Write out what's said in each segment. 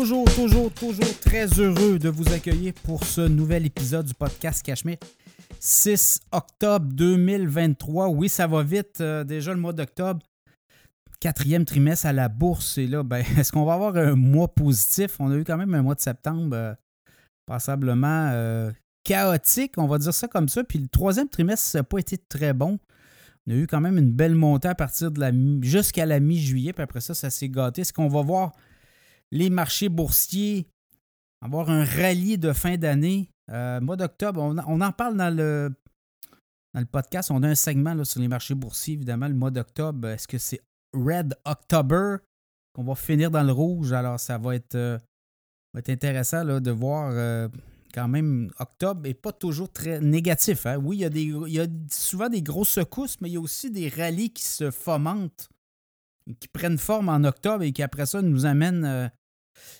toujours, toujours, toujours très heureux de vous accueillir pour ce nouvel épisode du podcast Cachemire. 6 octobre 2023. Oui, ça va vite. euh, déjà le mois d'octobre. Quatrième trimestre à la bourse. Et là, ben, est-ce qu'on va avoir un mois positif? On a eu quand même un mois de septembre euh, passablement euh, chaotique, on va dire ça comme ça. Puis le troisième trimestre, ça n'a pas été très bon. On a eu quand même une belle montée à partir de la jusqu'à la mi-juillet. Puis après ça, ça s'est gâté. Est-ce qu'on va voir les marchés boursiers avoir un rallye de fin d'année? Euh, mois d'octobre, on, en parle dans le, podcast. On a un segment là, sur les marchés boursiers, évidemment, le mois d'octobre. Est-ce que c'est Red October qu'on va finir dans le rouge? Alors, ça va être, euh, intéressant de voir euh, quand même octobre n'est pas toujours très négatif. hein? Oui, il y, a des, il y a souvent des grosses secousses, mais il y a aussi des rallyes qui se fomentent, qui prennent forme en octobre et qui après ça nous amènent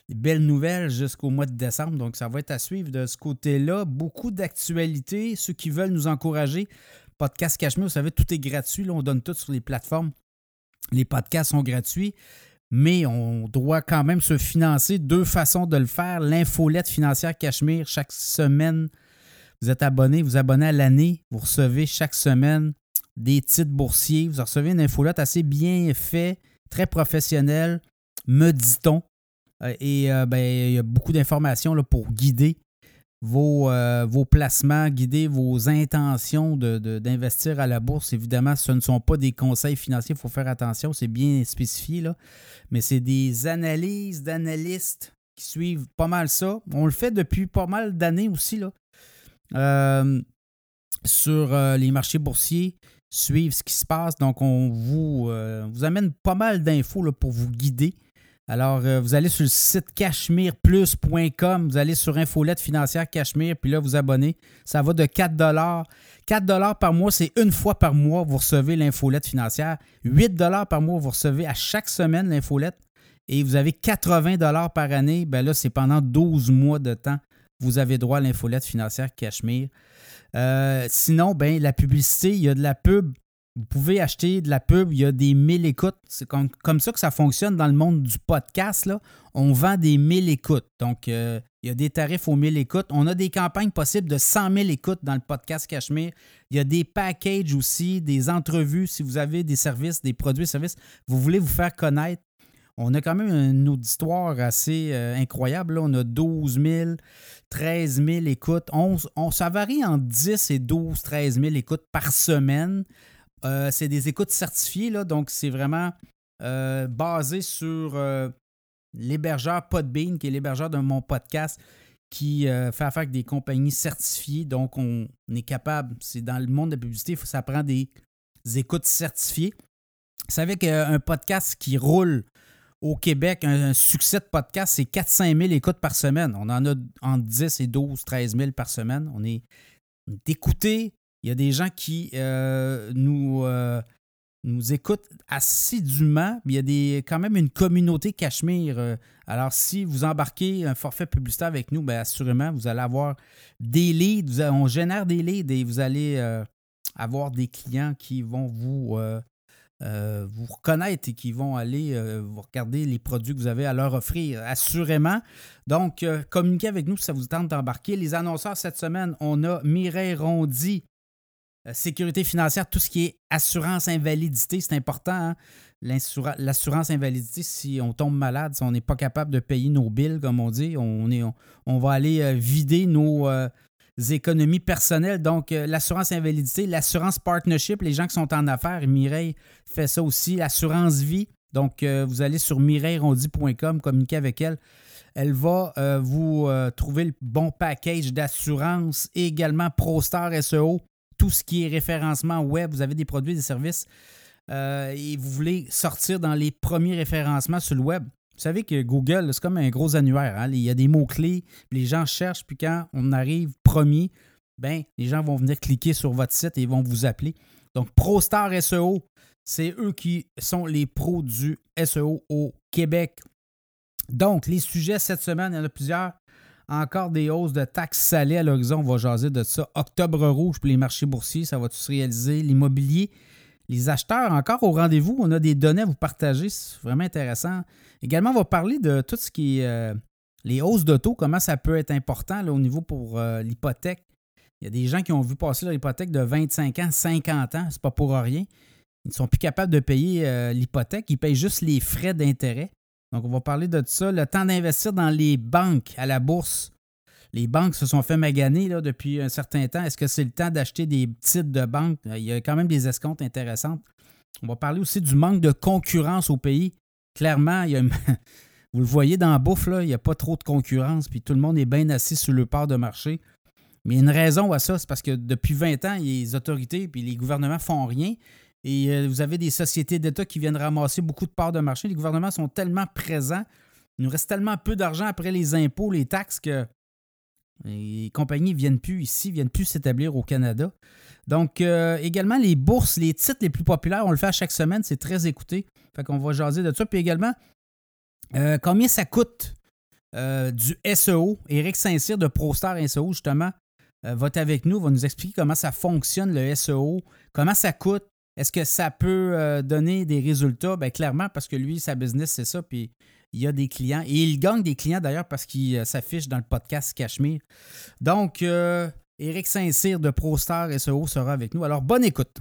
des belles nouvelles jusqu'au mois de décembre. Donc, ça va être à suivre de ce côté-là. Beaucoup d'actualités. Ceux qui veulent nous encourager, Podcast Cachemire, vous savez, tout est gratuit. Là, on donne tout sur les plateformes. Les podcasts sont gratuits mais on doit quand même se financer. Deux façons de le faire. L'infolette financière Cachemire, chaque semaine, vous êtes abonné, vous abonnez à l'année, vous recevez chaque semaine des titres boursiers. Vous recevez une infolette assez bien faite, très professionnelle, me dit-on. Euh, Et euh, ben, il y a beaucoup d'informations pour guider vos, euh, vos placements, guider vos intentions de- de- d'investir à la bourse. Évidemment, ce ne sont pas des conseils financiers, il faut faire attention, c'est bien spécifié, là. mais c'est des analyses d'analystes qui suivent pas mal ça. On le fait depuis pas mal d'années aussi, là. Sur les marchés boursiers, suivre ce qui se passe. Donc, on vous, vous amène pas mal d'infos pour vous guider. Alors, euh, vous allez sur le site cachemireplus.com, vous allez sur Infolette financière Cachemire, puis là, vous abonnez. Ça va de 4 4 par mois, c'est une fois par mois, vous recevez l'infolette financière. 8 par mois, vous recevez à chaque semaine l'infolette. Et vous avez 80 par année, ben là, c'est pendant 12 mois de temps. Vous avez droit à l'infolette financière Cachemire. Euh, sinon, ben, la publicité, il y a de la pub. Vous pouvez acheter de la pub, il y a des 1000 écoutes. C'est comme, ça que ça fonctionne dans le monde du podcast. On vend des 1000 écoutes. Donc, euh, il y a des tarifs aux 1000 écoutes. On a des campagnes possibles de 100 000 écoutes dans le podcast Cachemire. Il y a des packages aussi, des entrevues. Si vous avez des services, des produits services, vous voulez vous faire connaître. On a quand même une auditoire assez euh, incroyable. On a 12 000, 13 000 écoutes. On, on- ça varie entre 10 et 12, 13 000 écoutes par semaine. Euh, c'est des écoutes certifiées, là, donc c'est vraiment euh, basé sur euh, l'hébergeur Podbean, qui est l'hébergeur de mon podcast, qui fait affaire avec des compagnies certifiées. Donc, on, est capable, c'est dans le monde de la publicité, ça prend des écoutes certifiées. Vous savez qu'un podcast qui roule au Québec, un, succès de podcast, c'est 400 000 écoutes par semaine. On en a entre 10 et 12, 13 000 par semaine. On est, on est écouté. Il y a des gens qui euh, nous, euh, nous écoutent assidûment. Il y a des, quand même une communauté Cachemire. Euh, Alors, si vous embarquez un forfait publicitaire avec nous, bien, assurément, vous allez avoir des leads. On génère des leads et vous allez avoir des clients qui vont vous, vous reconnaître et qui vont aller vous regarder les produits que vous avez à leur offrir, assurément. Donc, communiquez avec nous si ça vous tente d'embarquer. Les annonceurs cette semaine, on a Mireille Rondy, sécurité financière, tout ce qui est assurance invalidité, c'est important. hein. L'assurance invalidité, si on tombe malade, si on n'est pas capable de payer nos bills, comme on dit, on, est, on, va aller euh, vider nos euh, économies personnelles. Donc, euh, l'assurance invalidité, l'assurance partnership, les gens qui sont en affaires, Mireille fait ça aussi, l'assurance vie. Donc, euh, vous allez sur mireillerondy.com, communiquer avec elle. Elle va euh, vous euh, trouver le bon package d'assurance également ProStar SEO, tout ce qui est référencement web. Vous avez des produits, des services euh, et vous voulez sortir dans les premiers référencements sur le web. Vous savez que Google, c'est comme un gros annuaire. hein. Il y a des mots-clés, les gens cherchent, puis quand on arrive premier, ben, les gens vont venir cliquer sur votre site et vont vous appeler. Donc, ProStar SEO, c'est eux qui sont les pros du SEO au Québec. Donc, les sujets cette semaine, il y en a plusieurs. Encore des hausses de taxes salées à l'horizon. On va jaser de ça. Octobre rouge pour les marchés boursiers, ça va-tu se réaliser? L'immobilier, les acheteurs encore au rendez-vous. On a des données à vous partager. C'est vraiment intéressant. Également, on va parler de tout ce qui est euh, les hausses de taux, comment ça peut être important au niveau pour l'hypothèque. Il y a des gens qui ont vu passer leur hypothèque de 25 ans, 50 ans, c'est pas pour rien. Ils ne sont plus capables de payer l'hypothèque, ils payent juste les frais d'intérêt. Donc, on va parler de ça. Le temps d'investir dans les banques, à la bourse. Les banques se sont fait maganer depuis un certain temps. Est-ce que c'est le temps d'acheter des titres de banque? Il y a quand même des escomptes intéressantes. On va parler aussi du manque de concurrence au pays. Clairement, il y a vous le voyez dans la bouffe, là, il n'y a pas trop de concurrence, puis tout le monde est bien assis sur le part de marché. Mais une raison à ça, c'est parce que depuis 20 ans, les autorités et les gouvernements font rien. Et euh, vous avez des sociétés d'État qui viennent ramasser beaucoup de parts de marché. Les gouvernements sont tellement présents, il nous reste tellement peu d'argent après les impôts, les taxes que les compagnies ne viennent plus ici, ne viennent plus s'établir au Canada. Donc, euh, également, les bourses, les titres les plus populaires, on le fait à chaque semaine, c'est très écouté. Fait qu'on va jaser de ça. Puis également, euh, combien ça coûte du SEO? Éric Saint-Cyr de ProStar SEO, justement, va être avec nous, va nous expliquer comment ça fonctionne le SEO, comment ça coûte, est-ce que ça peut euh, donner des résultats? Bien, clairement, parce que lui, sa business, c'est ça, puis il y a des clients. Et il gagne des clients d'ailleurs parce qu'il euh, s'affiche dans le podcast Cachemire. Donc, euh, Éric Saint-Cyr de ProStar SEO sera avec nous. Alors, bonne écoute.